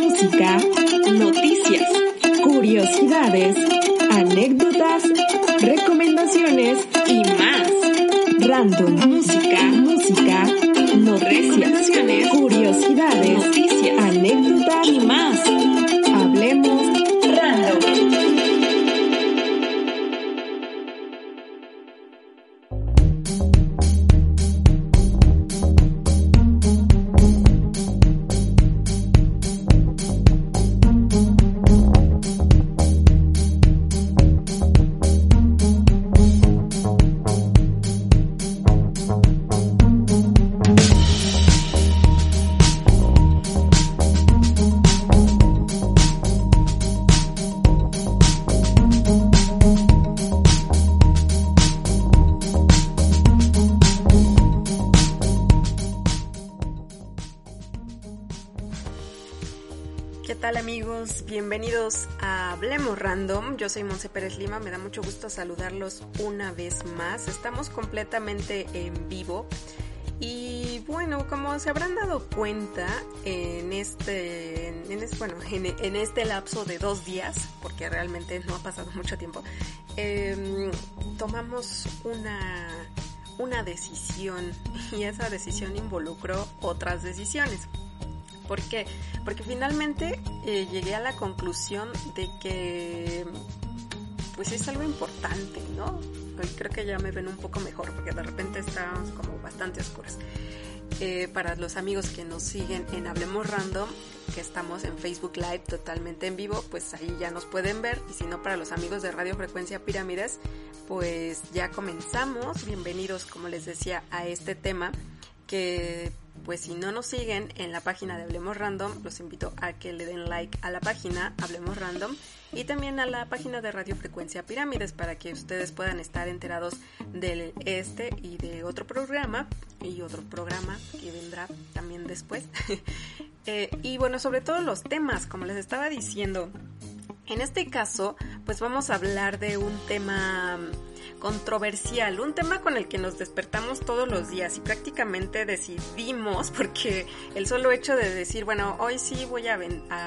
Música, noticias, curiosidades, anécdotas, recomendaciones y más. Random, música, música, noticias, curiosidades, noticias, anécdotas y más. Hablemos Random. Yo soy Monse Pérez Lima, me da mucho gusto saludarlos una vez más. Estamos completamente en vivo. Y bueno, como se habrán dado cuenta en este, en bueno, en, este lapso de dos días, porque realmente no ha pasado mucho tiempo, eh, tomamos una, una decisión y esa decisión involucró otras decisiones. ¿Por qué? Porque finalmente eh, llegué a la conclusión de que pues es algo importante, ¿no? Hoy creo que ya me ven un poco mejor porque de repente estábamos como bastante oscuros. Eh, para los amigos que nos siguen en Hablemos Random, que estamos en Facebook Live totalmente en vivo, pues ahí ya nos pueden ver. Y si no, para los amigos de Radio Frecuencia Pirámides, pues ya comenzamos. Bienvenidos, como les decía, a este tema que pues si no nos siguen en la página de Hablemos Random, los invito a que le den like a la página Hablemos Random y también a la página de Radio Frecuencia Pirámides para que ustedes puedan estar enterados del este y de otro programa y otro programa que vendrá también después. eh, y bueno, sobre todo los temas, como les estaba diciendo, en este caso, pues vamos a hablar de un tema controversial, un tema con el que nos despertamos todos los días y prácticamente decidimos, porque el solo hecho de decir, bueno, hoy sí voy a,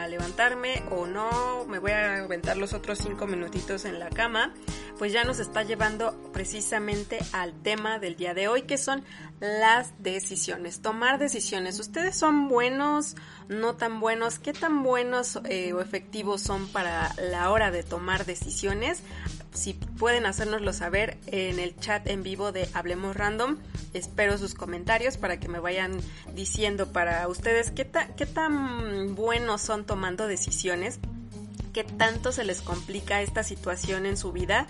levantarme o no, me voy a aventar los otros cinco minutitos en la cama, pues ya nos está llevando precisamente al tema del día de hoy, que son las decisiones, tomar decisiones. ¿Ustedes son buenos, no tan buenos? ¿Qué tan buenos eh, o efectivos son para la hora de tomar decisiones? Si pueden hacérnoslo saber en el chat en vivo de Hablemos Random, espero sus comentarios para que me vayan diciendo para ustedes qué, qué tan buenos son tomando decisiones qué tanto se les complica esta situación en su vida,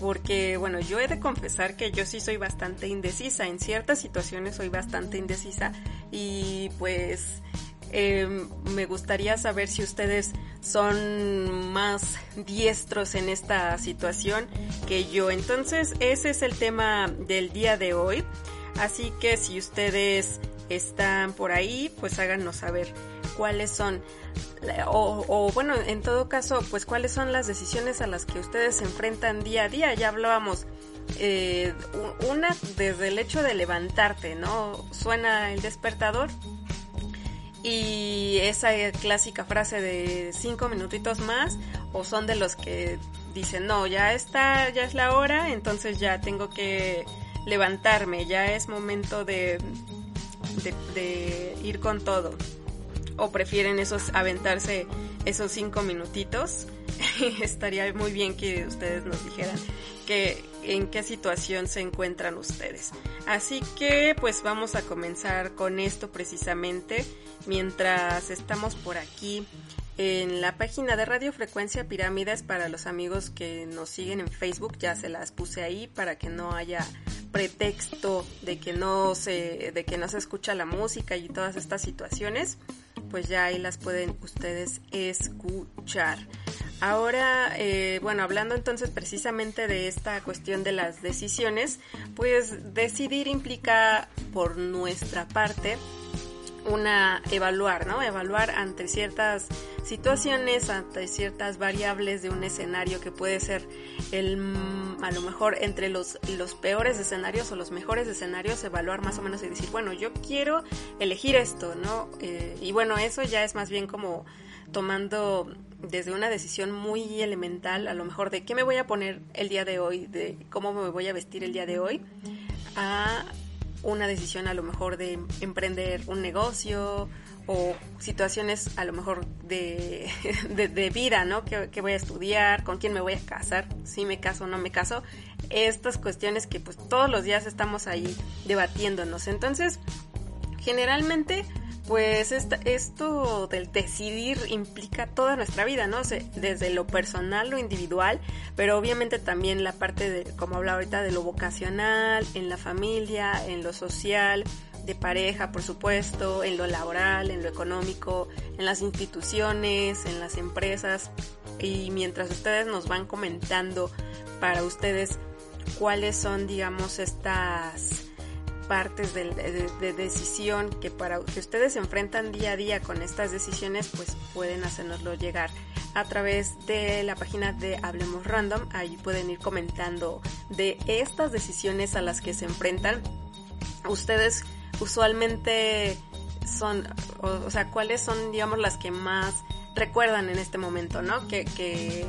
porque bueno, yo he de confesar que yo sí soy bastante indecisa, en ciertas situaciones soy bastante indecisa y pues eh, me gustaría saber si ustedes son más diestros en esta situación que yo. Entonces, ese es el tema del día de hoy. Así que si ustedes están por ahí, pues háganos saber cuáles son, o, bueno, en todo caso, pues cuáles son las decisiones a las que ustedes se enfrentan día a día. Ya hablábamos, eh, una desde el hecho de levantarte, ¿no? Suena el despertador y esa clásica frase de cinco minutitos más, o son de los que dicen, no, ya está, ya es la hora, entonces ya tengo que levantarme, ya es momento de, de ir con todo o prefieren esos aventarse esos cinco minutitos estaría muy bien que ustedes nos dijeran que en qué situación se encuentran ustedes. Así que pues vamos a comenzar con esto precisamente. Mientras estamos por aquí en la página de Radio Frecuencia Pirámides para los amigos que nos siguen en Facebook ya se las puse ahí para que no haya pretexto de que no se de que no se escucha la música y todas estas situaciones pues ya ahí las pueden ustedes escuchar. Ahora, eh, bueno, hablando entonces precisamente de esta cuestión de las decisiones, pues decidir implica por nuestra parte una evaluar, ¿no? Evaluar ante ciertas situaciones, ante ciertas variables de un escenario que puede ser el a lo mejor entre los, los peores escenarios o los mejores escenarios, evaluar más o menos y decir, bueno, yo quiero elegir esto, ¿no? Eh, y bueno, eso ya es más bien como tomando desde una decisión muy elemental, a lo mejor de qué me voy a poner el día de hoy, de cómo me voy a vestir el día de hoy, a una decisión a lo mejor de emprender un negocio o situaciones a lo mejor de, de, vida, ¿no? ¿Qué, voy a estudiar? ¿Con quién me voy a casar? ¿Si me caso o no me caso? Estas cuestiones que pues todos los días estamos ahí debatiéndonos. Entonces, generalmente pues esto del decidir implica toda nuestra vida, ¿no? desde lo personal, lo individual, pero obviamente también la parte de, como hablaba ahorita, de lo vocacional, en la familia, en lo social, de pareja, por supuesto, en lo laboral, en lo económico, en las instituciones, en las empresas. Y mientras ustedes nos van comentando para ustedes cuáles son, digamos, estas partes de, decisión que para que ustedes se enfrentan día a día con estas decisiones, pues pueden hacernoslo llegar a través de la página de Hablemos Random. Ahí pueden ir comentando de estas decisiones a las que se enfrentan. Ustedes usualmente son, o, sea, cuáles son, digamos, las que más recuerdan en este momento, ¿no? Que, que,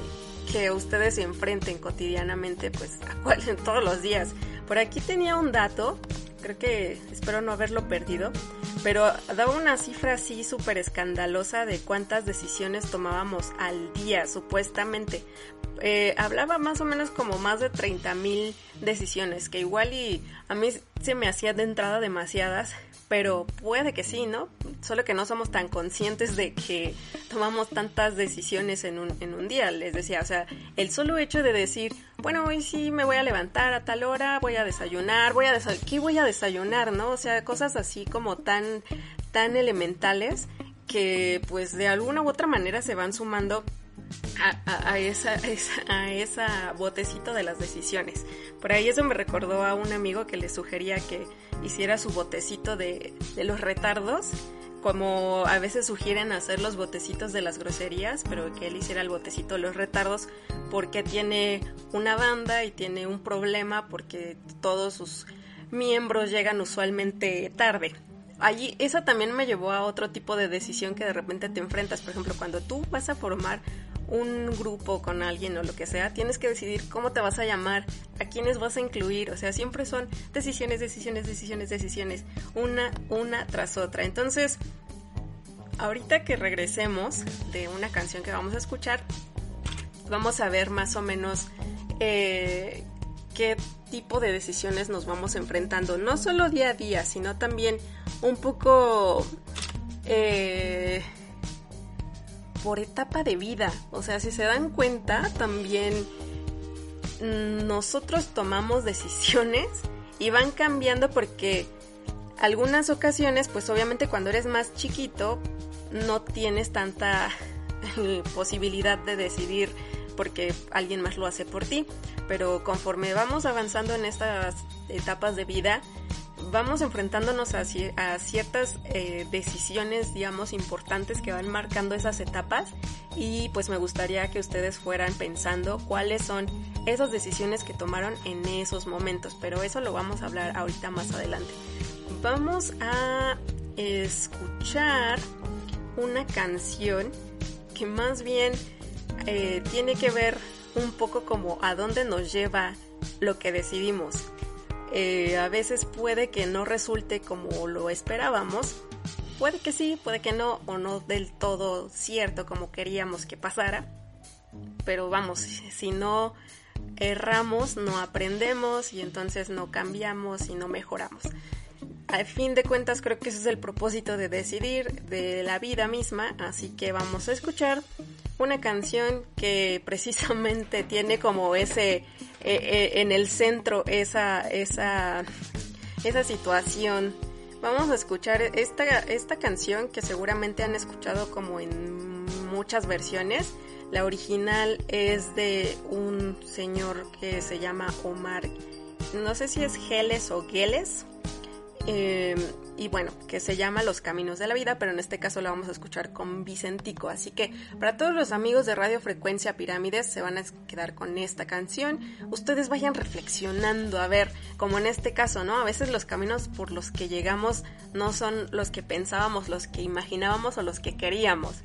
que ustedes se enfrenten cotidianamente, pues, a cuál, todos los días. Por aquí tenía un dato creo que espero no haberlo perdido, pero daba una cifra así súper escandalosa de cuántas decisiones tomábamos al día, supuestamente. Eh, hablaba más o menos como más de 30 mil decisiones, que igual y a mí se me hacía de entrada demasiadas, pero puede que sí, ¿no? Solo que no somos tan conscientes de que tomamos tantas decisiones en un, en un día, les decía, o sea, el solo hecho de decir, bueno, hoy sí me voy a levantar a tal hora, voy a desayunar, voy a desayunar, ¿qué voy a desayunar, no? O sea, cosas así como tan, tan elementales que pues de alguna u otra manera se van sumando a, esa, a esa botecito de las decisiones. Por ahí eso me recordó a un amigo que le sugería que hiciera su botecito de, de los retardos, como a veces sugieren hacer los botecitos de las groserías, pero que él hiciera el botecito de los retardos porque tiene una banda y tiene un problema porque todos sus miembros llegan usualmente tarde allí esa también me llevó a otro tipo de decisión que de repente te enfrentas. Por ejemplo, cuando tú vas a formar un grupo con alguien o lo que sea, tienes que decidir cómo te vas a llamar, a quiénes vas a incluir, o sea, siempre son decisiones, decisiones, decisiones, decisiones, una, una tras otra. Entonces, ahorita que regresemos de una canción que vamos a escuchar, vamos a ver más o menos eh, qué tipo de decisiones nos vamos enfrentando, no solo día a día, sino también un poco... Eh, por etapa de vida. O sea, si se dan cuenta, también nosotros tomamos decisiones y van cambiando porque algunas ocasiones, pues obviamente cuando eres más chiquito, no tienes tanta posibilidad de decidir porque alguien más lo hace por ti. Pero conforme vamos avanzando en estas etapas de vida, vamos enfrentándonos a, ciertas eh, decisiones, digamos, importantes que van marcando esas etapas y pues me gustaría que ustedes fueran pensando cuáles son esas decisiones que tomaron en esos momentos, pero eso lo vamos a hablar ahorita más adelante. Vamos a escuchar una canción que más bien eh, tiene que ver un poco como a dónde nos lleva lo que decidimos eh, a veces puede que no resulte como lo esperábamos. Puede que sí, puede que no, o no del todo cierto como queríamos que pasara. Pero vamos, si no erramos, no aprendemos y entonces no cambiamos y no mejoramos. Al fin de cuentas creo que ese es el propósito de decidir de la vida misma, así que vamos a escuchar una canción que precisamente tiene como ese eh, eh, en el centro esa, esa, esa situación. Vamos a escuchar esta, esta canción que seguramente han escuchado como en muchas versiones. La original es de un señor que se llama Omar, no sé si es Geles o Geles, eh, y bueno, que se llama Los Caminos de la Vida, pero en este caso la vamos a escuchar con Vicentico. Así que para todos los amigos de Radio Frecuencia Pirámides se van a quedar con esta canción. Ustedes vayan reflexionando, a ver, como en este caso, ¿no? A veces los caminos por los que llegamos no son los que pensábamos, los que imaginábamos o los que queríamos.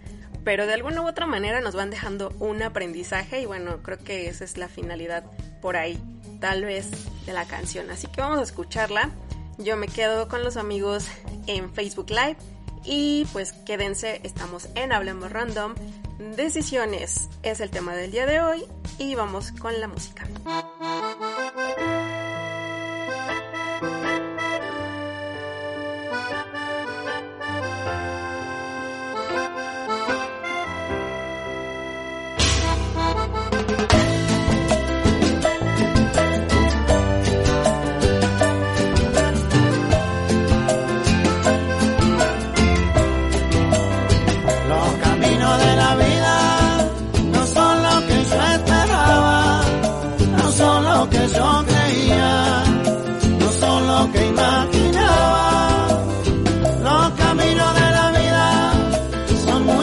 Pero de alguna u otra manera nos van dejando un aprendizaje y bueno, creo que esa es la finalidad por ahí, tal vez, de la canción. Así que vamos a escucharla. Yo me quedo con los amigos en Facebook Live y pues quédense, estamos en Hablemos Random. Decisiones es el tema del día de hoy y vamos con la música.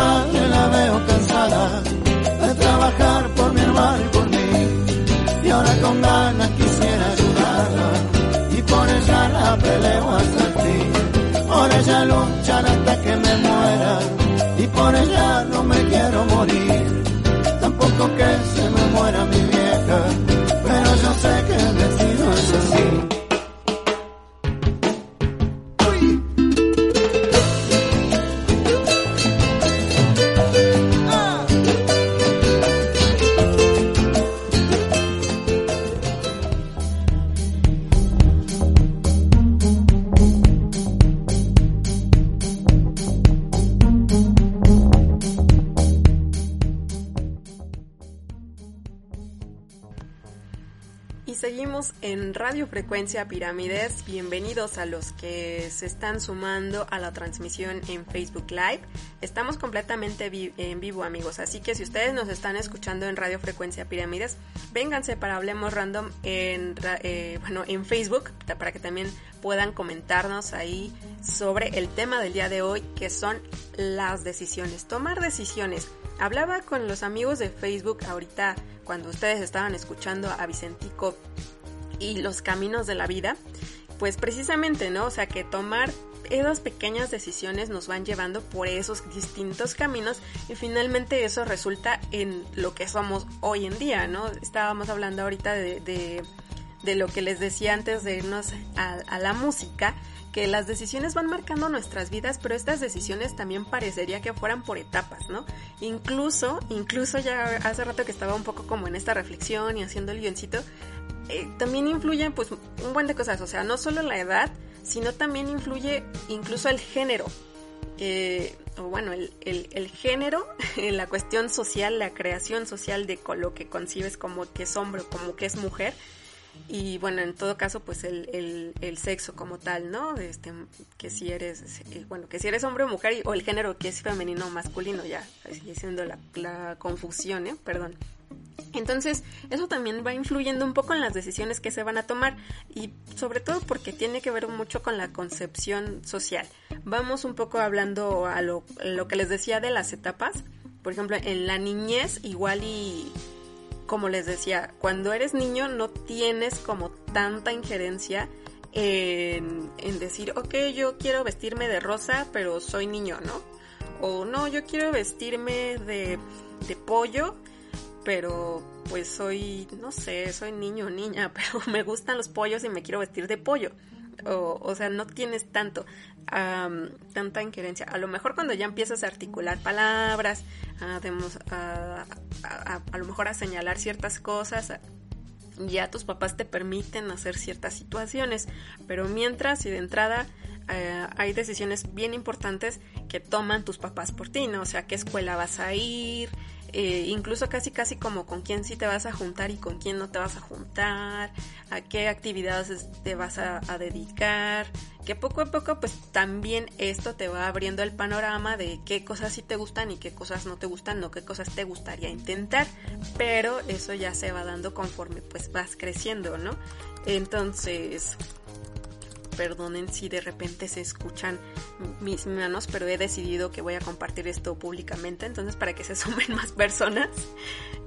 madre la veo cansada de trabajar por mi hermano y por mí y ahora con ganas quisiera ayudarla y por ella la peleo hasta el fin por ella luchar hasta que me muera y por ella no me quiero morir. Tampoco que Radio Frecuencia Pirámides. Bienvenidos a los que se están sumando a la transmisión en Facebook Live. Estamos completamente en vivo, amigos. Así que si ustedes nos están escuchando en Radio Frecuencia Pirámides, vénganse para Hablemos Random en, eh, bueno, en Facebook para que también puedan comentarnos ahí sobre el tema del día de hoy, que son las decisiones. Tomar decisiones. Hablaba con los amigos de Facebook ahorita cuando ustedes estaban escuchando a Vicentico y los caminos de la vida, pues precisamente, ¿no? O sea, que tomar esas pequeñas decisiones nos van llevando por esos distintos caminos y finalmente eso resulta en lo que somos hoy en día, ¿no? Estábamos hablando ahorita de, de, lo que les decía antes de irnos a, a la música, que las decisiones van marcando nuestras vidas, pero estas decisiones también parecería que fueran por etapas, ¿no? Incluso, incluso ya hace rato que estaba un poco como en esta reflexión y haciendo el guioncito, eh, también influyen pues un buen de cosas, o sea, no solo la edad, sino también influye incluso el género. Eh, o bueno, el, género, la cuestión social, la creación social de lo que concibes como que es hombre como que es mujer. Y bueno, en todo caso, pues el, el, sexo como tal, ¿no? Este, que si eres, eh, bueno, que si eres hombre o mujer, o el género que es femenino o masculino, ya, sigue siendo la, la confusión, ¿eh? Perdón. Entonces, eso también va influyendo un poco en las decisiones que se van a tomar y sobre todo porque tiene que ver mucho con la concepción social. Vamos un poco hablando a lo, que les decía de las etapas. Por ejemplo, en la niñez igual y como les decía, cuando eres niño no tienes como tanta injerencia en, decir, ok, yo quiero vestirme de rosa, pero soy niño, ¿no? O no, yo quiero vestirme de, de pollo, pero pues soy, no sé, soy niño o niña, pero me gustan los pollos y me quiero vestir de pollo. O, o sea, no tienes tanto, tanta injerencia. A lo mejor cuando ya empiezas a articular palabras, a, a, a, lo mejor a señalar ciertas cosas, ya tus papás te permiten hacer ciertas situaciones, pero mientras y de entrada eh, hay decisiones bien importantes que toman tus papás por ti, ¿no? O sea, qué escuela vas a ir, eh, incluso casi casi como con quién sí te vas a juntar y con quién no te vas a juntar, a qué actividades te vas a, dedicar, que poco a poco pues también esto te va abriendo el panorama de qué cosas sí te gustan y qué cosas no te gustan, no qué cosas te gustaría intentar, pero eso ya se va dando conforme pues vas creciendo, ¿no? Entonces, perdonen si de repente se escuchan mis manos, pero he decidido que voy a compartir esto públicamente, entonces para que se sumen más personas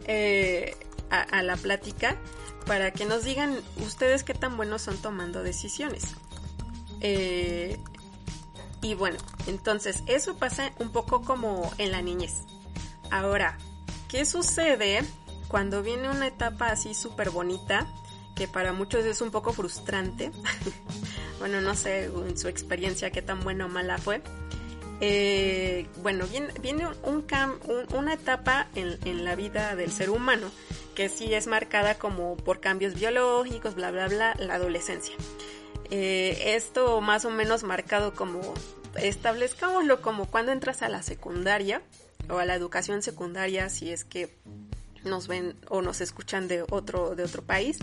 eh, a, la plática, para que nos digan ustedes qué tan buenos son tomando decisiones. Eh, y bueno, entonces eso pasa un poco como en la niñez. Ahora, ¿qué sucede cuando viene una etapa así súper bonita? Que para muchos es un poco frustrante. bueno, no sé en su experiencia qué tan buena o mala fue. Eh, bueno, viene, viene un, una etapa en, la vida del ser humano que sí es marcada como por cambios biológicos, bla, bla, bla, la adolescencia. Eh, esto más o menos marcado como, establezcámoslo como cuando entras a la secundaria o a la educación secundaria, si es que nos ven o nos escuchan de otro, de otro país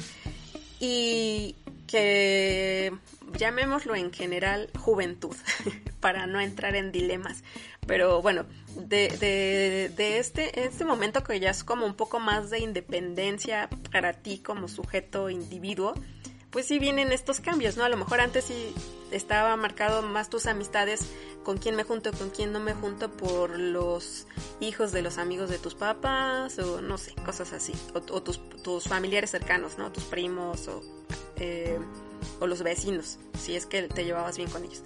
y que llamémoslo en general juventud, para no entrar en dilemas. Pero bueno, de, de, este, este momento que ya es como un poco más de independencia para ti como sujeto individuo, pues sí vienen estos cambios, ¿no? A lo mejor antes sí estaba marcado más tus amistades, con quién me junto, con quién no me junto por los hijos de los amigos de tus papás o no sé, cosas así, o, tus, tus, familiares cercanos, ¿no? Tus primos o, eh, o los vecinos, si es que te llevabas bien con ellos.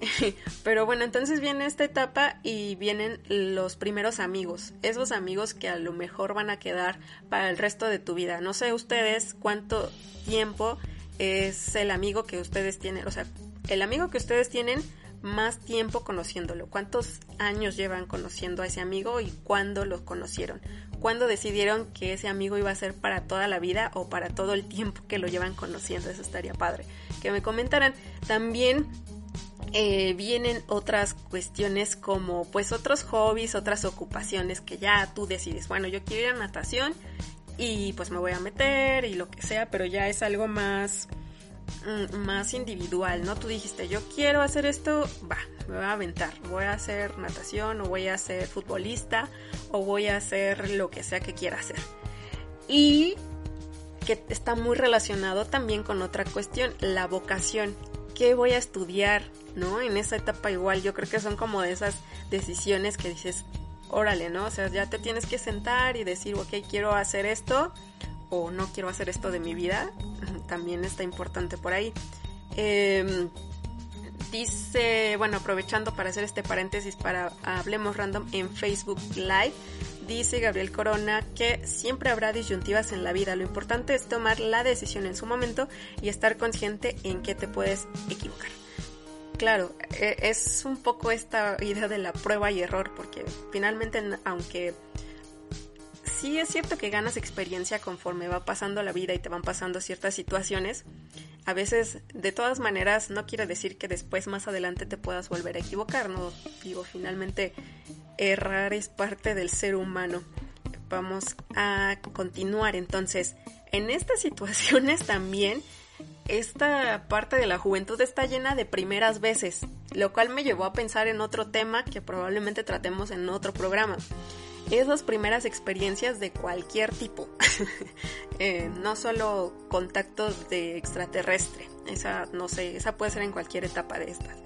Pero bueno, entonces viene esta etapa y vienen los primeros amigos, esos amigos que a lo mejor van a quedar para el resto de tu vida. No sé ustedes cuánto tiempo es el amigo que ustedes tienen, o sea, el amigo que ustedes tienen más tiempo conociéndolo. ¿Cuántos años llevan conociendo a ese amigo y cuándo lo conocieron? ¿Cuándo decidieron que ese amigo iba a ser para toda la vida o para todo el tiempo que lo llevan conociendo? Eso estaría padre. Que me comentaran. También eh, vienen otras cuestiones como pues otros hobbies, otras ocupaciones que ya tú decides. Bueno, yo quiero ir a natación y pues me voy a meter y lo que sea, pero ya es algo más mm, más individual, ¿no? Tú dijiste, yo quiero hacer esto, va, me voy a aventar, voy a hacer natación o voy a ser futbolista o voy a hacer lo que sea que quiera hacer. Y que está muy relacionado también con otra cuestión, la vocación. ¿Qué voy a estudiar? ¿No? En esa etapa igual yo creo que son como de esas decisiones que dices, órale, ¿no? O sea, ya te tienes que sentar y decir, ok, quiero hacer esto o no quiero hacer esto de mi vida. También está importante por ahí. Em, dice, bueno, aprovechando para hacer este paréntesis para Hablemos Random en Facebook Live, dice Gabriel Corona que siempre habrá disyuntivas en la vida. Lo importante es tomar la decisión en su momento y estar consciente en que te puedes equivocar claro, e, es un poco esta idea de la prueba y error, porque finalmente, aunque sí es cierto que ganas experiencia conforme va pasando la vida y te van pasando ciertas situaciones, a veces, de todas maneras, no quiere decir que después, más adelante, te puedas volver a equivocar, ¿no? Digo, finalmente, errar es parte del ser humano. Vamos a continuar entonces. En estas situaciones también esta parte de la juventud está llena de primeras veces, lo cual me llevó a pensar en otro tema que probablemente tratemos en otro programa. Esas primeras experiencias de cualquier tipo, eh, no solo contactos de extraterrestre, esa no sé, esa puede ser en cualquier etapa de estas,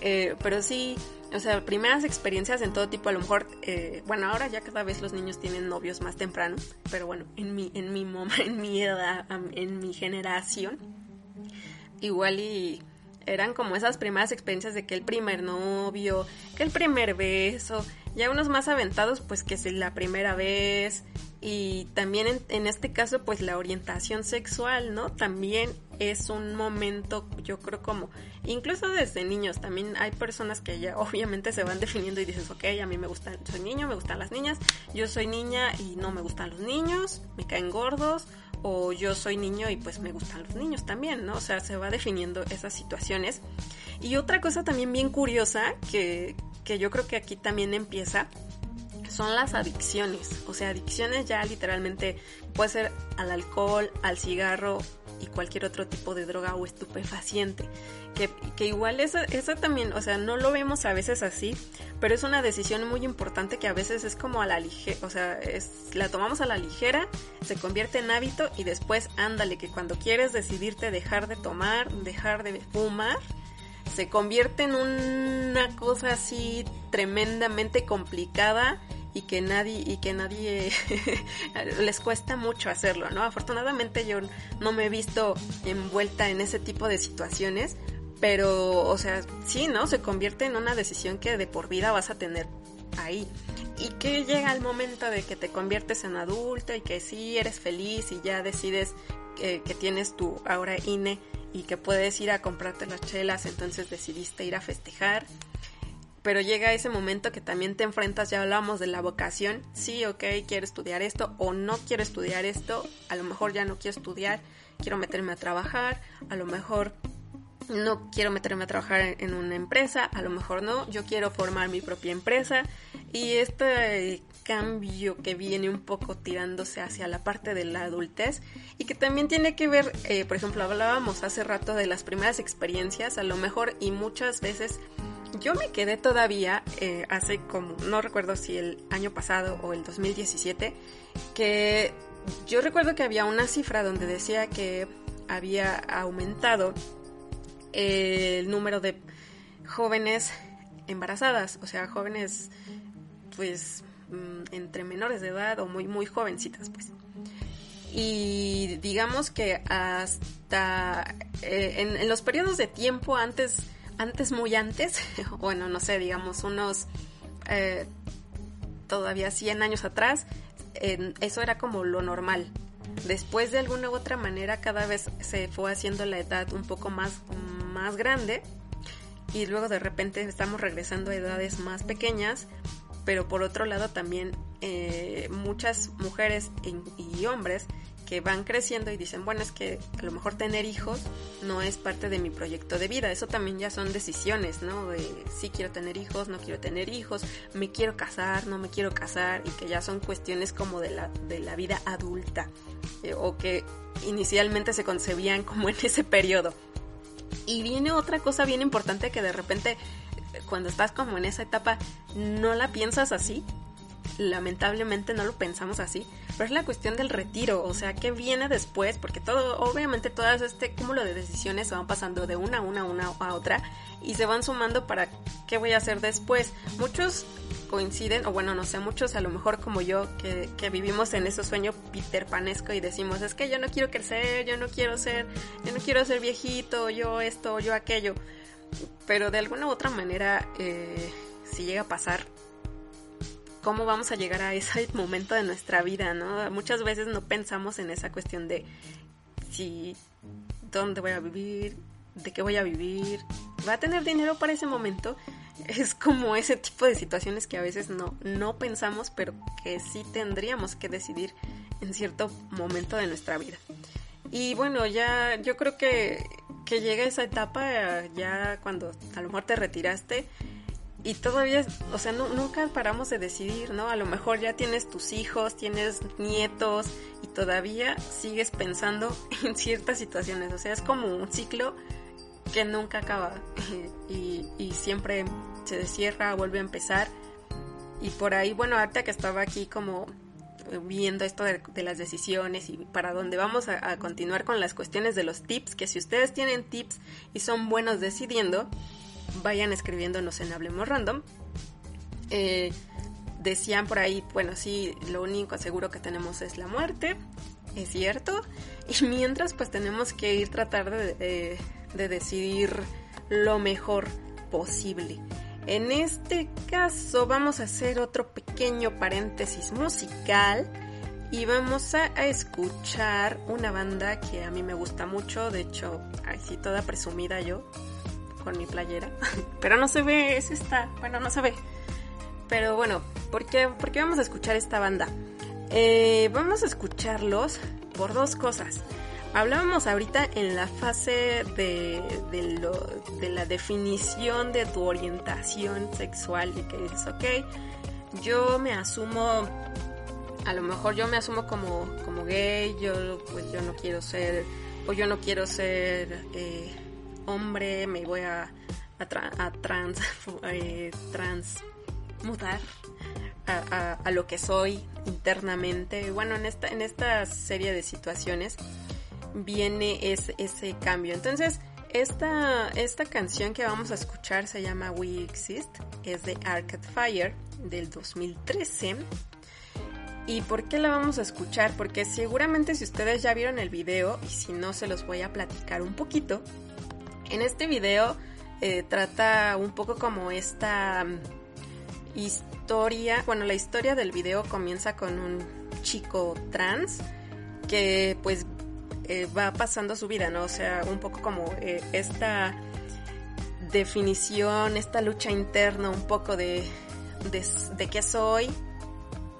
eh, pero sí, o sea, primeras experiencias en todo tipo, a lo mejor, eh, bueno, ahora ya cada vez los niños tienen novios más temprano, pero bueno, en mi, en mi, en mi edad, en mi generación, igual y eran como esas primeras experiencias de que el primer novio, que el primer beso, ya unos más aventados pues que es la primera vez y también en, este caso pues la orientación sexual, ¿no? También es un momento yo creo como incluso desde niños también hay personas que ya obviamente se van definiendo y dices ok a mí me gustan soy niño me gustan las niñas yo soy niña y no me gustan los niños me caen gordos o yo soy niño y pues me gustan los niños también, ¿no? O sea, se va definiendo esas situaciones. Y otra cosa también bien curiosa que, que yo creo que aquí también empieza son las adicciones. O sea, adicciones ya literalmente puede ser al alcohol, al cigarro y cualquier otro tipo de droga o estupefaciente. Que, igual eso también, o sea, no lo vemos a veces así, pero es una decisión muy importante que a veces es como a la ligera, o sea, es, la tomamos a la ligera, se convierte en hábito y después ándale, que cuando quieres decidirte dejar de tomar, dejar de fumar, se convierte en una cosa así tremendamente complicada y que nadie y que nadie les cuesta mucho hacerlo, ¿no? Afortunadamente yo no me he visto envuelta en ese tipo de situaciones, pero o sea, sí, ¿no? Se convierte en una decisión que de por vida vas a tener ahí. Y que llega el momento de que te conviertes en adulto y que sí eres feliz y ya decides que, que tienes tu ahora INE y que puedes ir a comprarte las chelas, entonces decidiste ir a festejar pero llega ese momento que también te enfrentas, ya hablamos de la vocación, sí, ok, quiero estudiar esto o no quiero estudiar esto, a lo mejor ya no quiero estudiar, quiero meterme a trabajar, a lo mejor no quiero meterme a trabajar en una empresa, a lo mejor no, yo quiero formar mi propia empresa. Y este cambio que viene un poco tirándose hacia la parte de la adultez y que también tiene que ver, eh, por ejemplo, hablábamos hace rato de las primeras experiencias, a lo mejor y muchas veces yo me quedé todavía eh, hace como, no recuerdo si el año pasado o el 2017, que yo recuerdo que había una cifra donde decía que había aumentado el número de jóvenes embarazadas, o sea, jóvenes pues mm, entre menores de edad o muy muy jovencitas pues. Y digamos que hasta eh, en los periodos de tiempo antes antes, muy antes, bueno, no sé, digamos unos eh, todavía 100 años atrás, eso era como lo normal. Después de alguna u otra manera cada vez se fue haciendo la edad un poco más, más grande y luego de repente estamos regresando a edades más pequeñas, pero por otro lado también eh, muchas mujeres y hombres que van creciendo y dicen, bueno, es que a lo mejor tener hijos no es parte de mi proyecto de vida. Eso también ya son decisiones, ¿no? De si quiero tener hijos, no quiero tener hijos, me quiero casar, no me quiero casar, y que ya son cuestiones como de la, de la vida adulta, eh, o que inicialmente se concebían como en ese periodo. Y viene otra cosa bien importante que de repente cuando estás como en esa etapa no la piensas así, lamentablemente no lo pensamos así, pero es la cuestión del retiro, o sea, ¿qué viene después? Porque todo, obviamente todo este cúmulo de decisiones se van pasando de una a una, una a otra y se van sumando para qué voy a hacer después. Muchos coinciden, o bueno, no sé, muchos a lo mejor como yo, que, que vivimos en ese sueño Peter Panesco y decimos, es que yo no quiero crecer, yo no quiero ser, yo no quiero ser viejito, yo esto, yo aquello. Pero de alguna u otra manera, eh, si llega a pasar, cómo vamos a llegar a ese momento de nuestra vida, ¿no? Muchas veces no pensamos en esa cuestión de si dónde voy a vivir, de qué voy a vivir, va a tener dinero para ese momento. Es como ese tipo de situaciones que a veces no, no pensamos, pero que sí tendríamos que decidir en cierto momento de nuestra vida. Y bueno, ya yo creo que, que llega esa etapa ya cuando a lo mejor te retiraste y todavía, o sea, nunca paramos de decidir, ¿no? A lo mejor ya tienes tus hijos, tienes nietos y todavía sigues pensando en ciertas situaciones. O sea, es como un ciclo que nunca acaba y, siempre se cierra, vuelve a empezar. Y por ahí, bueno, ahorita que estaba aquí como viendo esto de, las decisiones y para dónde vamos a, continuar con las cuestiones de los tips, que si ustedes tienen tips y son buenos decidiendo, vayan escribiéndonos en Hablemos Random. Eh, decían por ahí, bueno, sí, lo único seguro que tenemos es la muerte, es cierto, y mientras pues tenemos que ir tratar de, de, decidir lo mejor posible. En este caso vamos a hacer otro pequeño paréntesis musical y vamos a, escuchar una banda que a mí me gusta mucho, de hecho, así toda presumida yo con mi playera, pero no se ve, es esta, bueno, no se ve. Pero bueno, ¿por qué, vamos a escuchar esta banda? Eh, vamos a escucharlos por dos cosas. Hablábamos ahorita en la fase de, de, lo, de la definición de tu orientación sexual y que dices, ok, yo me asumo a lo mejor yo me asumo como, como gay, yo pues yo no quiero ser, o yo no quiero ser eh, hombre, me voy a, a, trans, eh, a, a, lo que soy internamente. Bueno, en esta, en esta serie de situaciones viene ese, cambio. Entonces, esta, esta canción que vamos a escuchar se llama We Exist, es de Arcade Fire del 2013 ¿Y por qué la vamos a escuchar? Porque seguramente si ustedes ya vieron el video, y si no se los voy a platicar un poquito, en este video eh, trata un poco como esta mm, historia, bueno, la historia del video comienza con un chico trans que pues eh, va pasando su vida, ¿no? O sea, un poco como eh, esta definición, esta lucha interna, un poco de, de, de qué soy,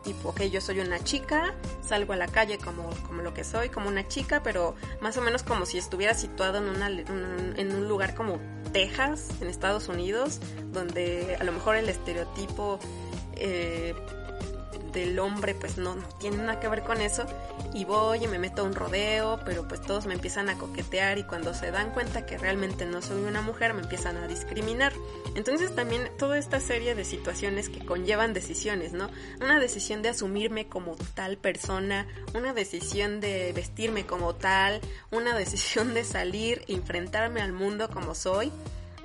tipo, ok, yo soy una chica, salgo a la calle como, como lo que soy, como una chica, pero más o menos como si estuviera situado en, una, en un lugar como Texas, en Estados Unidos, donde a lo mejor el estereotipo eh, del hombre pues no, tiene nada que ver con eso. Y voy y me meto a un rodeo pero pues todos me empiezan a coquetear y cuando se dan cuenta que realmente no soy una mujer me empiezan a discriminar. Entonces también toda esta serie de situaciones que conllevan decisiones no una decisión de asumirme como tal persona una decisión de vestirme como tal una decisión de salir enfrentarme al mundo como soy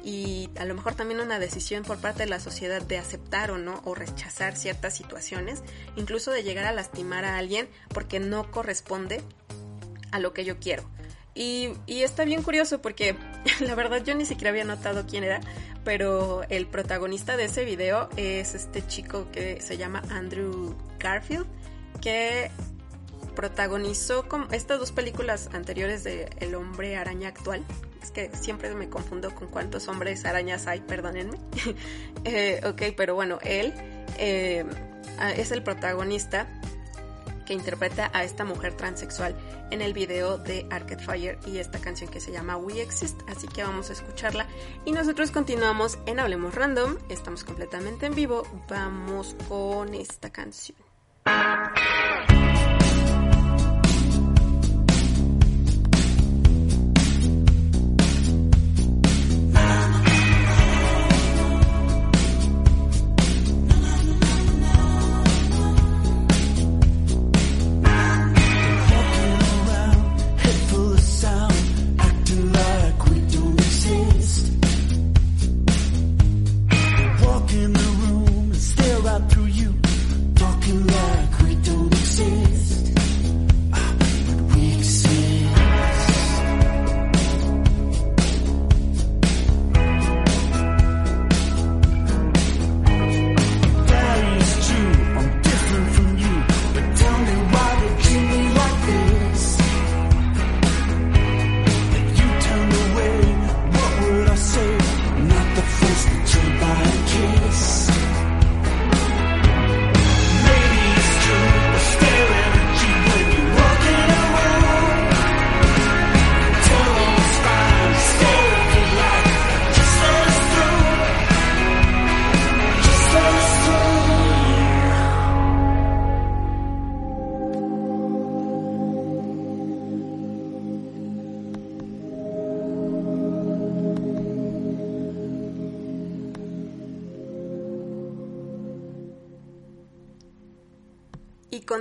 y a lo mejor también una decisión por parte de la sociedad de aceptar o no o rechazar ciertas situaciones, incluso de llegar a lastimar a alguien porque no corresponde a lo que yo quiero. Y, está bien curioso porque la verdad yo ni siquiera había notado quién era, pero el protagonista de ese video es este chico que se llama Andrew Garfield, que protagonizó estas dos películas anteriores de El hombre araña actual, es que siempre me confundo con cuántos hombres arañas hay, perdónenme. Eh, ok, pero bueno, él eh, es el protagonista que interpreta a esta mujer transexual en el video de Arcade Fire y esta canción que se llama We Exist, así que vamos a escucharla. Y nosotros continuamos en Hablemos Random, estamos completamente en vivo, vamos con esta canción.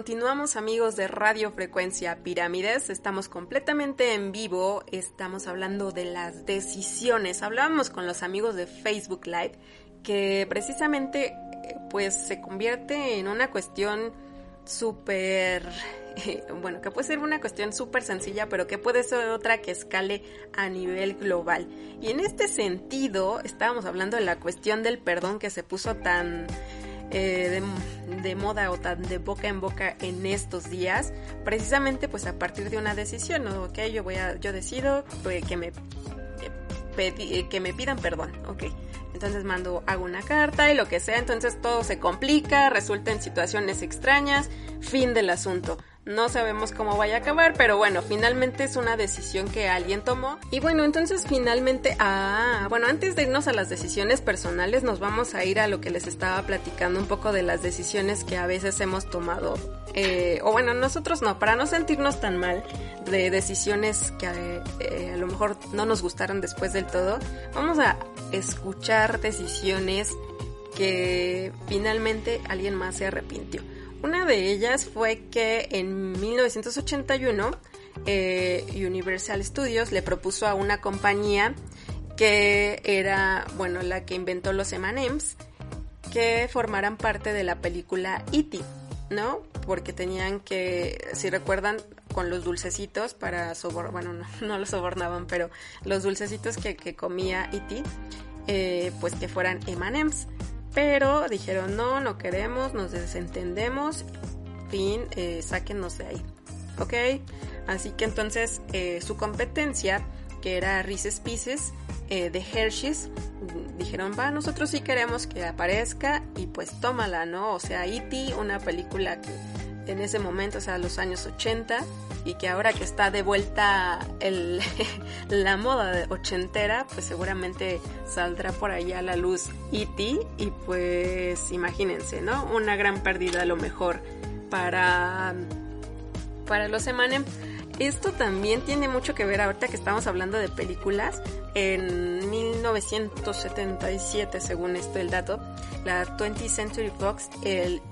Continuamos amigos de Radio Frecuencia Pirámides, estamos completamente en vivo, estamos hablando de las decisiones, hablábamos con los amigos de Facebook Live que precisamente pues se convierte en una cuestión súper bueno, que puede ser una cuestión súper sencilla, pero que puede ser otra que escale a nivel global. Y en este sentido, estábamos hablando de la cuestión del perdón que se puso tan eh, de, moda o tan de boca en boca en estos días, precisamente pues a partir de una decisión, ok, yo voy a, yo decido pues, que me que me pidan perdón, ok. Entonces mando, hago una carta y lo que sea, entonces todo se complica, resulta en situaciones extrañas, fin del asunto. No sabemos cómo vaya a acabar, pero bueno, finalmente es una decisión que alguien tomó. Y bueno, entonces finalmente, ah, bueno, antes de irnos a las decisiones personales, nos vamos a ir a lo que les estaba platicando un poco de las decisiones que a veces hemos tomado. Eh, o bueno, nosotros no, para no sentirnos tan mal de decisiones que eh, a lo mejor no nos gustaron después del todo, vamos a escuchar decisiones que finalmente alguien más se arrepintió. Una de ellas fue que en 1981 eh, Universal Studios le propuso a una compañía que era, bueno, la que inventó los M&M's, que formaran parte de la película E.T., ¿no? Porque tenían que, si recuerdan, con los dulcecitos para sobornar, bueno, no, no los sobornaban, pero los dulcecitos que, comía E.T., eh, pues que fueran M&M's. Pero dijeron, no, no queremos, nos desentendemos, fin, eh, sáquenos de ahí. ¿Ok? Así que entonces eh, su competencia, que era Reese's Pieces eh, de Hershey's, dijeron, va, nosotros sí queremos que aparezca y pues tómala, ¿no? O sea, E.T., una película que en ese momento, o sea, los años 80, y que ahora que está de vuelta el, la moda ochentera, pues seguramente saldrá por allá a la luz E.T. y pues imagínense, ¿no? Una gran pérdida a lo mejor para, para los Emanem. Esto también tiene mucho que ver ahorita que estamos hablando de películas. En 1977, según esto el dato, la 20th Century Fox el,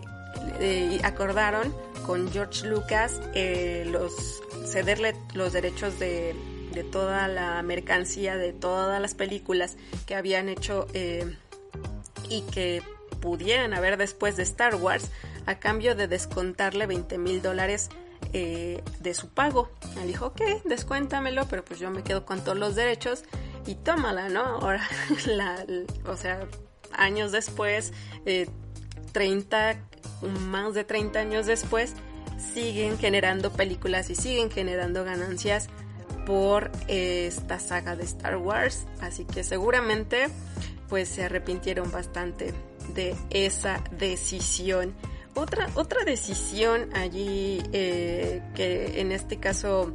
eh, acordaron con George Lucas eh, los cederle los derechos de, de, toda la mercancía de todas las películas que habían hecho eh, y que pudieran haber después de Star Wars a cambio de descontarle 20 mil dólares eh, de su pago. Él dijo, ok, descuéntamelo, pero pues yo me quedo con todos los derechos y tómala, ¿no? Ahora, la, o sea, años después, 30 más de 30 años después, siguen generando películas y siguen generando ganancias por esta saga de Star Wars. Así que seguramente pues se arrepintieron bastante de esa decisión. Otra, otra decisión allí eh, que en este caso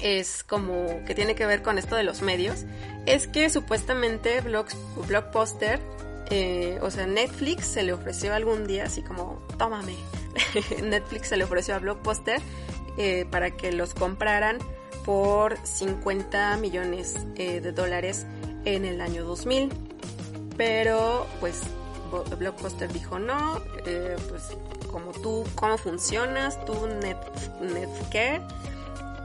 es como que tiene que ver con esto de los medios, es que supuestamente Blockbuster eh, o sea, Netflix se le ofreció algún día así como, tómame. Netflix se le ofreció a Blockbuster eh, para que los compraran por 50 millones eh, de dólares en el año 2000. Pero pues Blockbuster dijo no, pues como tú, cómo funcionas, tú net, net qué.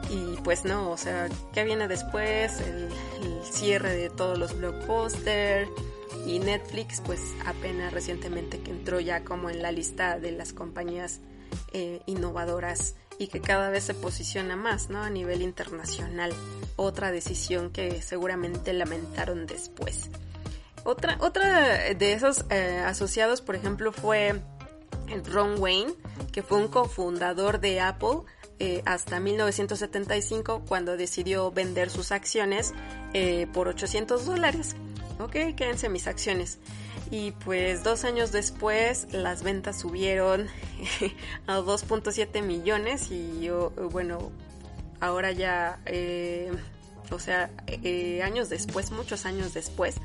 Y pues no, o sea, ¿qué viene después? El, el cierre de todos los Blockbuster y Netflix pues apenas recientemente que entró ya como en la lista de las compañías eh, innovadoras y que cada vez se posiciona más ¿no? a nivel internacional. Otra decisión que seguramente lamentaron después. Otra, otra de esos eh, asociados, por ejemplo, fue Ron Wayne, que fue un cofundador de Apple eh, hasta 1975 cuando decidió vender sus acciones por 800 dólares ok, quédense mis acciones. Y pues dos años después las ventas subieron a 2.7 millones y yo, bueno, ahora ya, eh, o sea, eh, años después, muchos años después,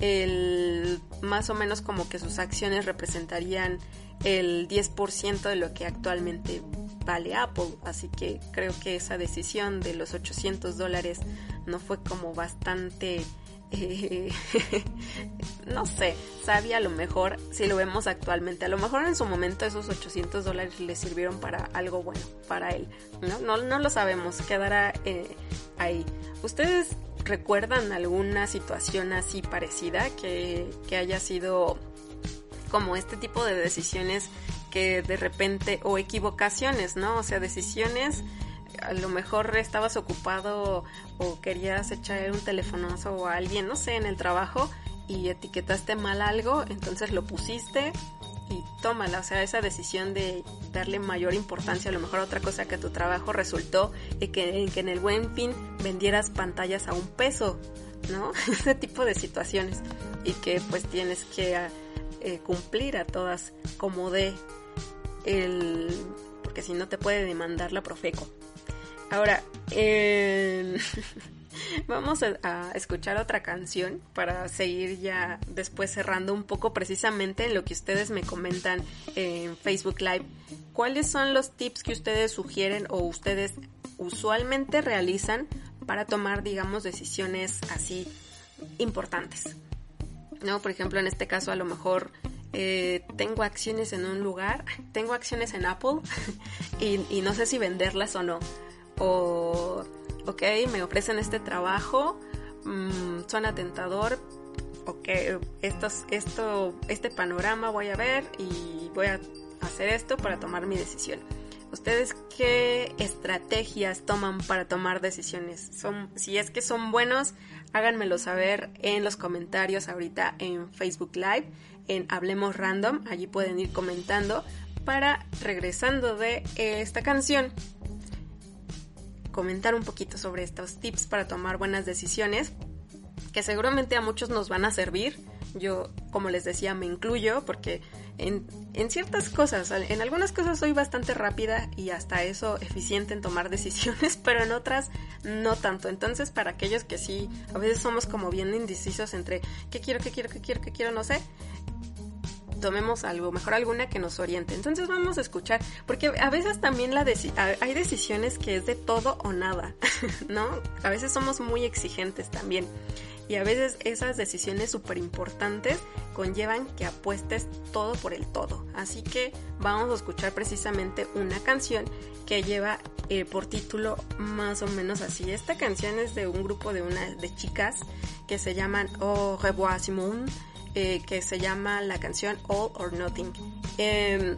el, más o menos como que sus acciones representarían el 10% de lo que actualmente vale Apple. Así que creo que esa decisión de los 800 dólares no fue como bastante no sé, sabía a lo mejor, si lo vemos actualmente, a lo mejor en su momento esos 800 dólares le sirvieron para algo bueno, para él, ¿no? No, no lo sabemos, quedará eh, ahí. ¿Ustedes recuerdan alguna situación así parecida que, que haya sido como este tipo de decisiones que de repente, o equivocaciones, ¿no? O sea, decisiones, a lo mejor estabas ocupado o querías echar un telefonazo a alguien, no sé, en el trabajo y etiquetaste mal algo, entonces lo pusiste y tómala, o sea, esa decisión de darle mayor importancia a lo mejor a otra cosa que a tu trabajo resultó en que, en que en el buen fin vendieras pantallas a un peso, ¿no? Ese tipo de situaciones y que pues tienes que eh, cumplir a todas como de el... porque si no te puede demandar la Profeco. Ahora, Vamos a, escuchar otra canción para seguir ya después cerrando un poco precisamente en lo que ustedes me comentan en Facebook Live. ¿Cuáles son los tips que ustedes sugieren o ustedes usualmente realizan para tomar, digamos, decisiones así importantes? ¿No? Por ejemplo, en este caso a lo mejor eh, tengo acciones en un lugar, tengo acciones en Apple y no sé si venderlas o no. O ok, me ofrecen este trabajo, mmm, suena tentador, ok, esto, este panorama voy a ver y voy a hacer esto para tomar mi decisión. ¿Ustedes qué estrategias toman para tomar decisiones? Son, si es que son buenos, háganmelo saber en los comentarios ahorita en Facebook Live, en Hablemos Random, allí pueden ir comentando para regresando de esta canción comentar un poquito sobre estos tips para tomar buenas decisiones, que seguramente a muchos nos van a servir. Yo, como les decía, me incluyo porque en, en, ciertas cosas, en algunas cosas soy bastante rápida y hasta eso eficiente en tomar decisiones, pero en otras no tanto. Entonces, para aquellos que sí, a veces somos como bien indecisos entre qué quiero, qué quiero, qué quiero, qué quiero, no sé, tomemos algo, mejor alguna que nos oriente. Entonces vamos a escuchar, porque a veces también la hay decisiones que es de todo o nada, ¿no? A veces somos muy exigentes también. Y a veces esas decisiones súper importantes conllevan que apuestes todo por el todo. Así que vamos a escuchar precisamente una canción que lleva eh, por título más o menos así. Esta canción es de un grupo de una de chicas que se llaman Au revoir Simone eh, que se llama la canción All or Nothing. Em,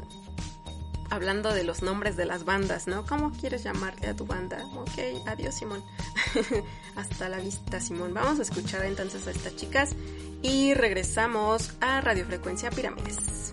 hablando de los nombres de las bandas, ¿no? ¿Cómo quieres llamarle a tu banda? Ok, adiós Simón. Hasta la vista Simón. Vamos a escuchar entonces a estas chicas y regresamos a Radiofrecuencia Pirámides.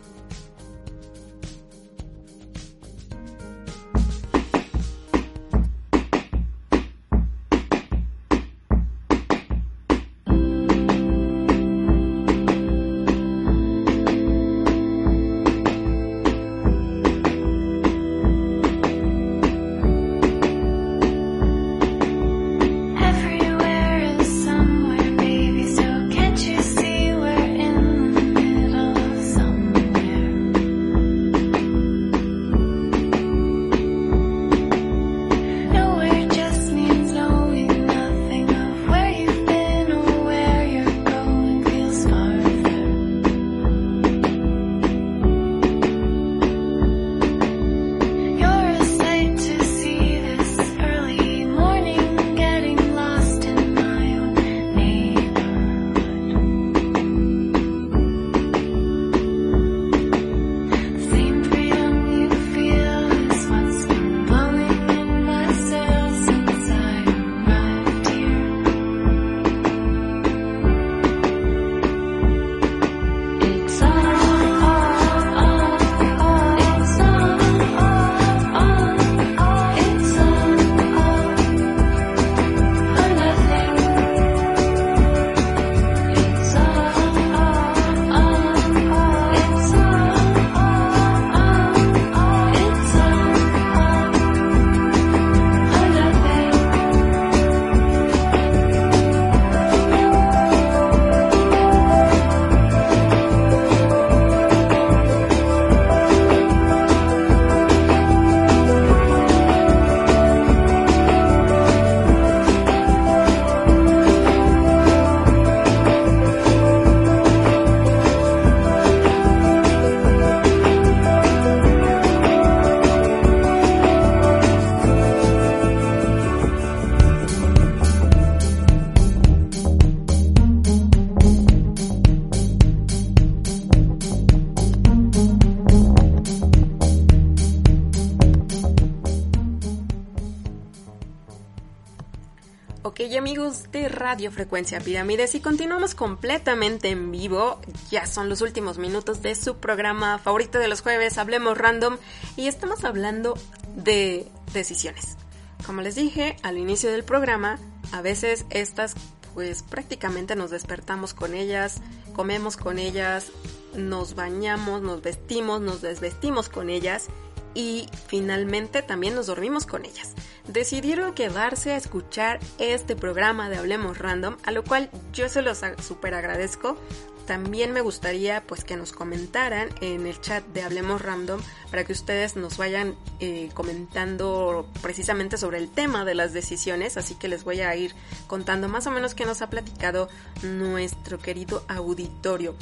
Ok amigos de Radio Frecuencia Pirámides y continuamos completamente en vivo, ya son los últimos minutos de su programa favorito de los jueves, Hablemos Random y estamos hablando de decisiones. Como les dije al inicio del programa, a veces estas pues prácticamente nos despertamos con ellas, comemos con ellas, nos bañamos, nos vestimos, nos desvestimos con ellas y finalmente también nos dormimos con ellas. Decidieron quedarse a escuchar este programa de Hablemos Random, a lo cual yo se los super agradezco. También me gustaría pues que nos comentaran en el chat de Hablemos Random para que ustedes nos vayan eh, comentando precisamente sobre el tema de las decisiones, así que les voy a ir contando más o menos qué nos ha platicado nuestro querido auditorio.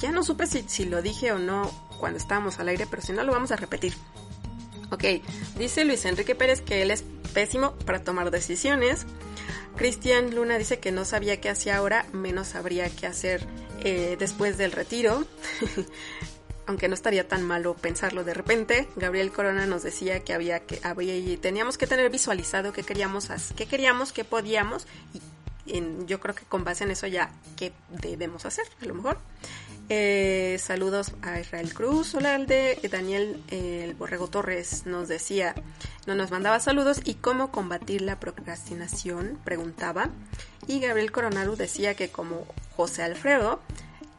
Ya no supe si, si lo dije o no cuando estábamos al aire, pero si no lo vamos a repetir. Ok, dice Luis Enrique Pérez que él es pésimo para tomar decisiones. Cristian Luna dice que no sabía qué hacía ahora, menos sabría qué hacer eh, después del retiro. Aunque no estaría tan malo pensarlo de repente. Gabriel Corona nos decía que había que había, teníamos que tener visualizado qué queríamos, qué queríamos, qué podíamos y yo creo que con base en eso ya qué debemos hacer, a lo mejor. Eh, saludos a Israel Cruz, hola Alde, Daniel el Borrego Torres nos decía, no nos mandaba saludos y cómo combatir la procrastinación, preguntaba. Y Gabriel Coronado decía que como José Alfredo,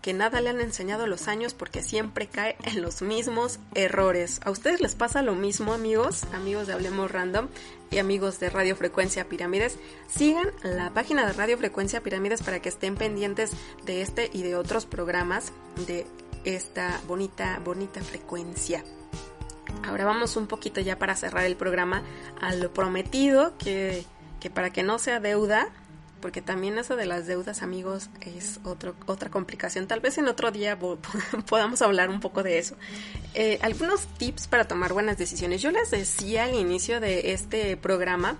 que nada le han enseñado los años porque siempre cae en los mismos errores. ¿A ustedes les pasa lo mismo, amigos? Amigos de Hablemos Random y amigos de Radio Frecuencia Pirámides. Sigan la página de Radio Frecuencia Pirámides para que estén pendientes de este y de otros programas de esta bonita, bonita frecuencia. Ahora vamos un poquito ya para cerrar el programa a lo prometido, que, que para que no sea deuda, porque también eso de las deudas, amigos, es otro, otra complicación. Tal vez en otro día podamos hablar un poco de eso. Eh, algunos tips para tomar buenas decisiones. Yo les decía al inicio de este programa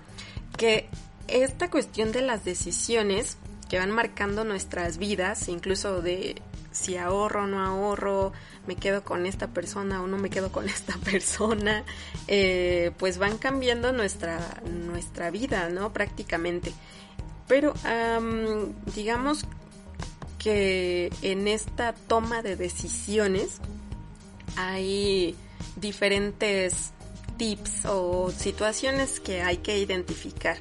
que esta cuestión de las decisiones que van marcando nuestras vidas, incluso de si ahorro o no ahorro, me quedo con esta persona o no me quedo con esta persona, eh, pues van cambiando nuestra, nuestra vida, ¿no? Prácticamente. Pero digamos que en esta toma de decisiones hay diferentes tips o situaciones que hay que identificar.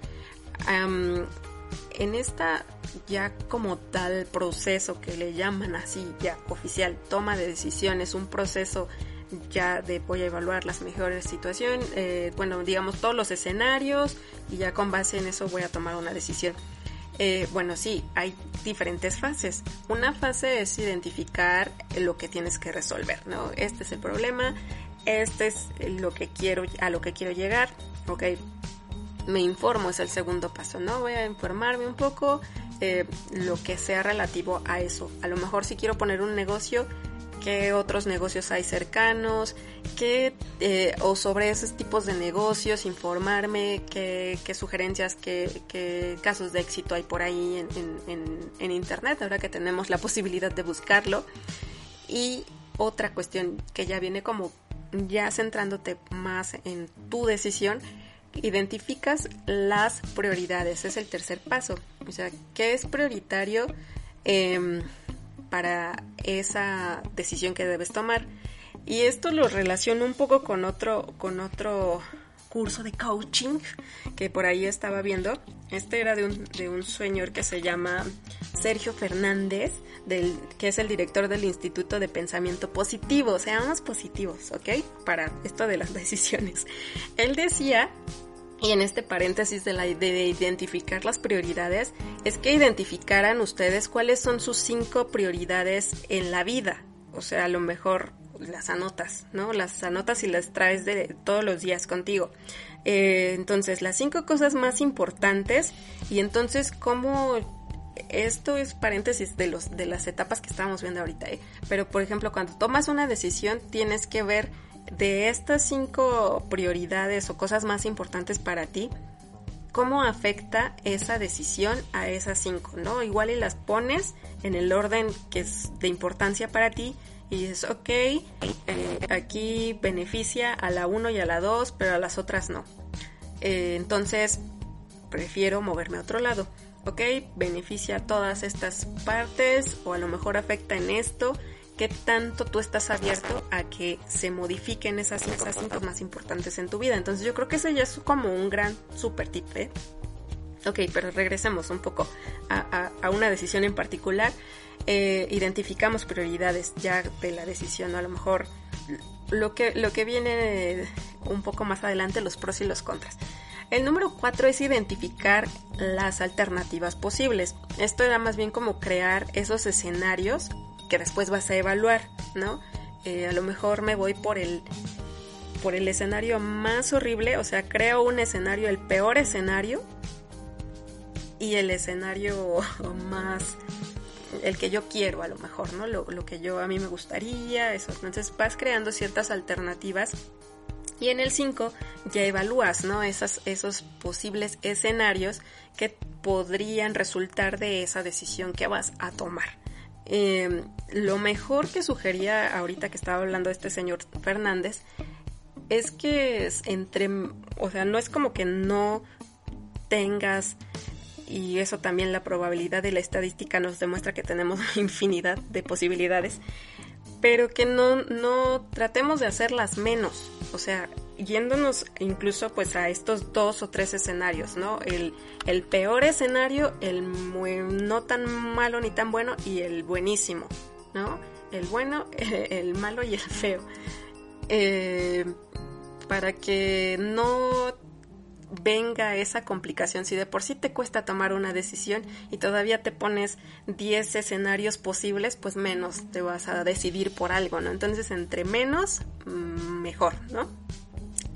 en esta ya como tal proceso que le llaman así ya oficial, toma de decisiones, un proceso ya de voy a evaluar las mejores situaciones, eh, bueno, digamos todos los escenarios y ya con base en eso voy a tomar una decisión. Eh, bueno, sí, hay diferentes fases. Una fase es identificar lo que tienes que resolver, ¿no? Este es el problema, este es lo que quiero, a lo que quiero llegar, ok. Me informo, es el segundo paso, ¿no? Voy a informarme un poco, eh, lo que sea relativo a eso. A lo mejor si quiero poner un negocio, qué otros negocios hay cercanos, qué, eh, o sobre esos tipos de negocios, informarme, qué, sugerencias, qué, casos de éxito hay por ahí en, Internet, ahora que tenemos la posibilidad de buscarlo. Y otra cuestión que ya viene como ya centrándote más en tu decisión, identificas las prioridades, es el tercer paso. O sea, ¿qué es prioritario? Em, para esa decisión que debes tomar. Y esto lo relaciono un poco con otro, con otro curso de coaching que por ahí estaba viendo. Este era de un, de un señor que se llama Sergio Fernández, del, que es el director del Instituto de Pensamiento Positivo. Seamos positivos, ¿ok? Para esto de las decisiones. Él decía y en este paréntesis de, la, de identificar las prioridades, es que identificaran ustedes cuáles son sus cinco prioridades en la vida. O sea, a lo mejor las anotas, ¿no? Las anotas y las traes de todos los días contigo. Eh, entonces, las cinco cosas más importantes y entonces cómo esto es paréntesis de los de las etapas que estamos viendo ahorita, ¿eh? pero por ejemplo, cuando tomas una decisión tienes que ver de estas cinco prioridades o cosas más importantes para ti, ¿cómo afecta esa decisión a esas cinco? ¿no? Igual y las pones en el orden que es de importancia para ti y dices, ok, eh, aquí beneficia a la 1 y a la 2, pero a las otras no. Eh, entonces, prefiero moverme a otro lado. ¿Ok? Beneficia todas estas partes o a lo mejor afecta en esto. ¿Qué tanto tú estás abierto a que se modifiquen esas cinco más importantes en tu vida? Entonces yo creo que ese ya es como un gran super tip. ¿eh? Ok, pero regresemos un poco a, una decisión en particular. Eh, identificamos prioridades ya de la decisión, a lo mejor lo que, lo que viene un poco más adelante, los pros y los contras. El número cuatro es identificar las alternativas posibles. Esto era más bien como crear esos escenarios que después vas a evaluar, ¿no? Eh, a lo mejor me voy por el por el escenario más horrible, o sea, creo un escenario, el peor escenario, y el escenario más el que yo quiero a lo mejor, ¿no? Lo, que yo a mí me gustaría, eso. Entonces vas creando ciertas alternativas y en el 5 ya evalúas, ¿no? Esas, esos posibles escenarios que podrían resultar de esa decisión que vas a tomar. Em, lo mejor que sugería ahorita que estaba hablando este señor Fernández es que entre, o sea, no es como que no tengas y eso también la probabilidad de la estadística nos demuestra que tenemos infinidad de posibilidades, pero que no, no tratemos de hacerlas menos, o sea, yéndonos incluso pues a estos dos o tres escenarios, ¿no? El, el peor escenario, el no tan malo ni tan bueno y el buenísimo, ¿no? El bueno, el malo y el feo. Eh, para que no venga esa complicación. Si de por sí te cuesta tomar una decisión y todavía te pones 10 escenarios posibles, pues menos te vas a decidir por algo, ¿no? Entonces, entre menos, mm, mejor, ¿no?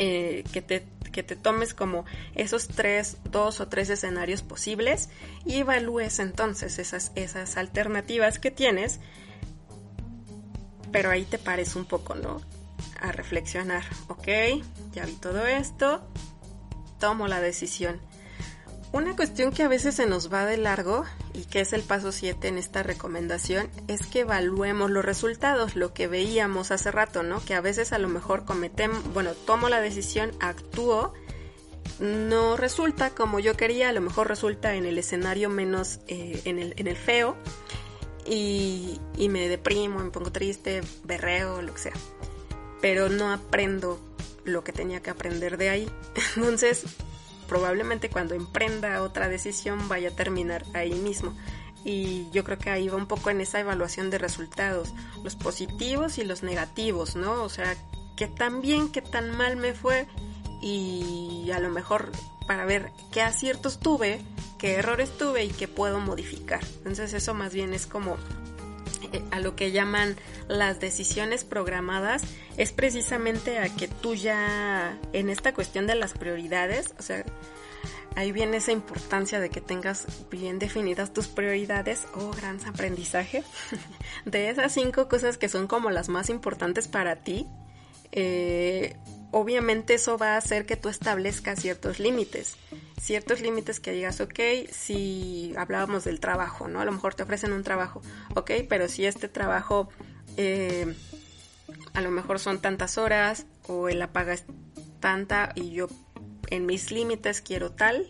Eh, que te que te tomes como esos tres, dos o tres escenarios posibles y evalúes entonces esas, esas alternativas que tienes, pero ahí te pares un poco, ¿no? A reflexionar, ok, ya vi todo esto, tomo la decisión. Una cuestión que a veces se nos va de largo y que es el paso 7 en esta recomendación es que evaluemos los resultados, lo que veíamos hace rato, ¿no? Que a veces a lo mejor cometemos, bueno, tomo la decisión, actúo, no resulta como yo quería, a lo mejor resulta en el escenario menos, eh, en, el, en el feo y, y me deprimo, me pongo triste, berreo, lo que sea. Pero no aprendo lo que tenía que aprender de ahí. Entonces, probablemente cuando emprenda otra decisión vaya a terminar ahí mismo. Y yo creo que ahí va un poco en esa evaluación de resultados, los positivos y los negativos, ¿no? O sea, qué tan bien, qué tan mal me fue y a lo mejor para ver qué aciertos tuve, qué errores tuve y qué puedo modificar. Entonces eso más bien es como a lo que llaman las decisiones programadas es precisamente a que tú ya en esta cuestión de las prioridades, o sea, ahí viene esa importancia de que tengas bien definidas tus prioridades oh, gran aprendizaje de esas cinco cosas que son como las más importantes para ti. Eh, obviamente eso va a hacer que tú establezcas ciertos límites ciertos límites que digas, ok, si hablábamos del trabajo, ¿no? A lo mejor te ofrecen un trabajo, ok, pero si este trabajo eh, a lo mejor son tantas horas o la paga es tanta y yo en mis límites quiero tal,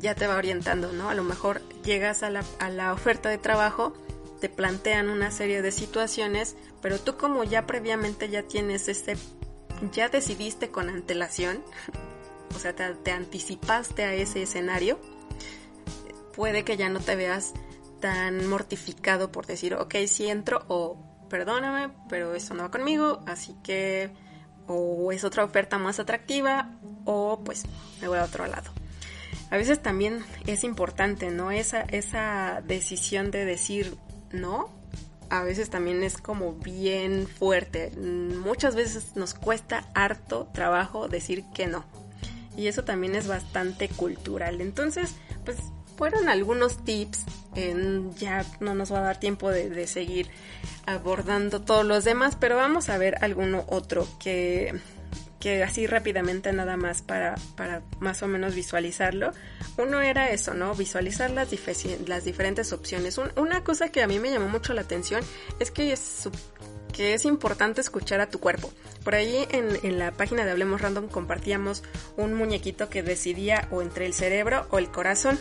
ya te va orientando, ¿no? A lo mejor llegas a la, a la oferta de trabajo, te plantean una serie de situaciones, pero tú como ya previamente ya tienes este, ya decidiste con antelación, o sea, te, anticipaste a ese escenario, puede que ya no te veas tan mortificado por decir, ok, si entro o perdóname, pero eso no va conmigo, así que o es otra oferta más atractiva o pues me voy a otro lado. A veces también es importante, ¿no? Esa, esa decisión de decir no, a veces también es como bien fuerte. Muchas veces nos cuesta harto trabajo decir que no y eso también es bastante cultural. Entonces, pues fueron algunos tips. ya no nos va a dar tiempo de, seguir abordando todos los demás, pero vamos a ver alguno otro que, que así rápidamente nada más para, para más o menos visualizarlo. Uno era eso, ¿no? Visualizar las, las diferentes opciones. una cosa que a mí me llamó mucho la atención es que es, que es importante escuchar a tu cuerpo. Por ahí en, en la página de Hablemos Random compartíamos un muñequito que decidía o entre el cerebro o el corazón.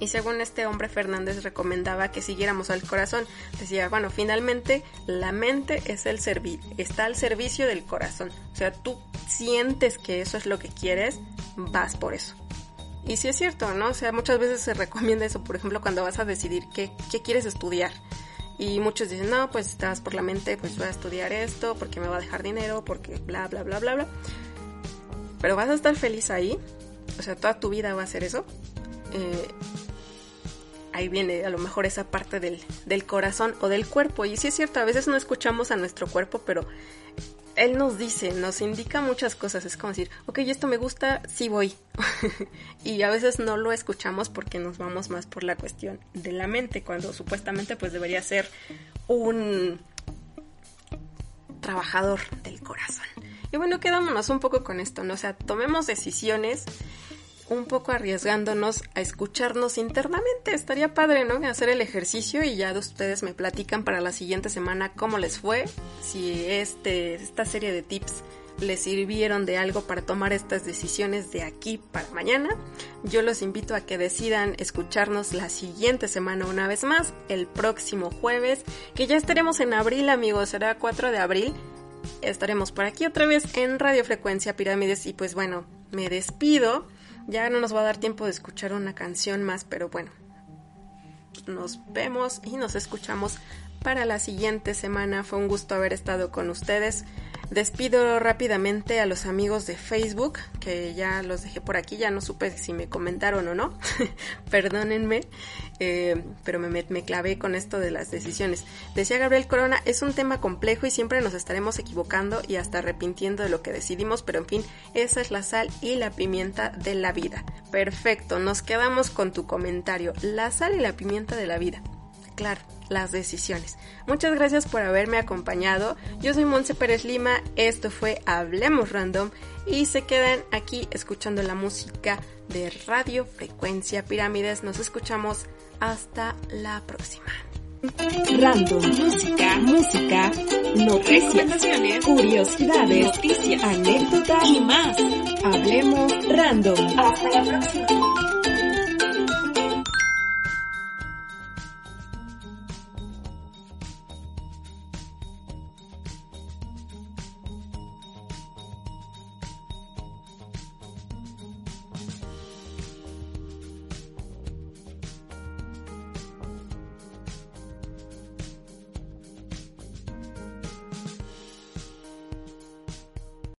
Y según este hombre Fernández recomendaba que siguiéramos al corazón. Decía, bueno, finalmente la mente es el está al servicio del corazón. O sea, tú sientes que eso es lo que quieres, vas por eso. Y sí es cierto, ¿no? O sea, muchas veces se recomienda eso, por ejemplo, cuando vas a decidir qué, qué quieres estudiar. Y muchos dicen, no, pues estás por la mente, pues voy a estudiar esto, porque me va a dejar dinero, porque bla, bla, bla, bla, bla. Pero vas a estar feliz ahí. O sea, toda tu vida va a ser eso. Eh, ahí viene a lo mejor esa parte del, del corazón o del cuerpo. Y sí es cierto, a veces no escuchamos a nuestro cuerpo, pero él nos dice, nos indica muchas cosas. Es como decir, ok, esto me gusta, sí voy. y a veces no lo escuchamos porque nos vamos más por la cuestión de la mente, cuando supuestamente pues debería ser un trabajador del corazón. Y bueno, quedámonos un poco con esto, ¿no? O sea, tomemos decisiones un poco arriesgándonos a escucharnos internamente. Estaría padre, ¿no? Hacer el ejercicio y ya ustedes me platican para la siguiente semana cómo les fue, si este, esta serie de tips les sirvieron de algo para tomar estas decisiones de aquí para mañana. Yo los invito a que decidan escucharnos la siguiente semana una vez más, el próximo jueves, que ya estaremos en abril amigos, será 4 de abril. Estaremos por aquí otra vez en Radiofrecuencia Pirámides y pues bueno, me despido ya no nos va a dar tiempo de escuchar una canción más, pero bueno, nos vemos y nos escuchamos para la siguiente semana. Fue un gusto haber estado con ustedes. Despido rápidamente a los amigos de Facebook, que ya los dejé por aquí, ya no supe si me comentaron o no, perdónenme, eh, pero me, me, clavé con esto de las decisiones. Decía Gabriel Corona, es un tema complejo y siempre nos estaremos equivocando y hasta arrepintiendo de lo que decidimos, pero en fin, esa es la sal y la pimienta de la vida. Perfecto, nos quedamos con tu comentario, la sal y la pimienta de la vida. Claro las decisiones. Muchas gracias por haberme acompañado. Yo soy Monse Pérez Lima, esto fue Hablemos Random y se quedan aquí escuchando la música de Radio Frecuencia Pirámides. Nos escuchamos hasta la próxima. Random, música, música, noticias, curiosidades, noticias, anécdotas y más. Hablemos Random. Hasta la próxima.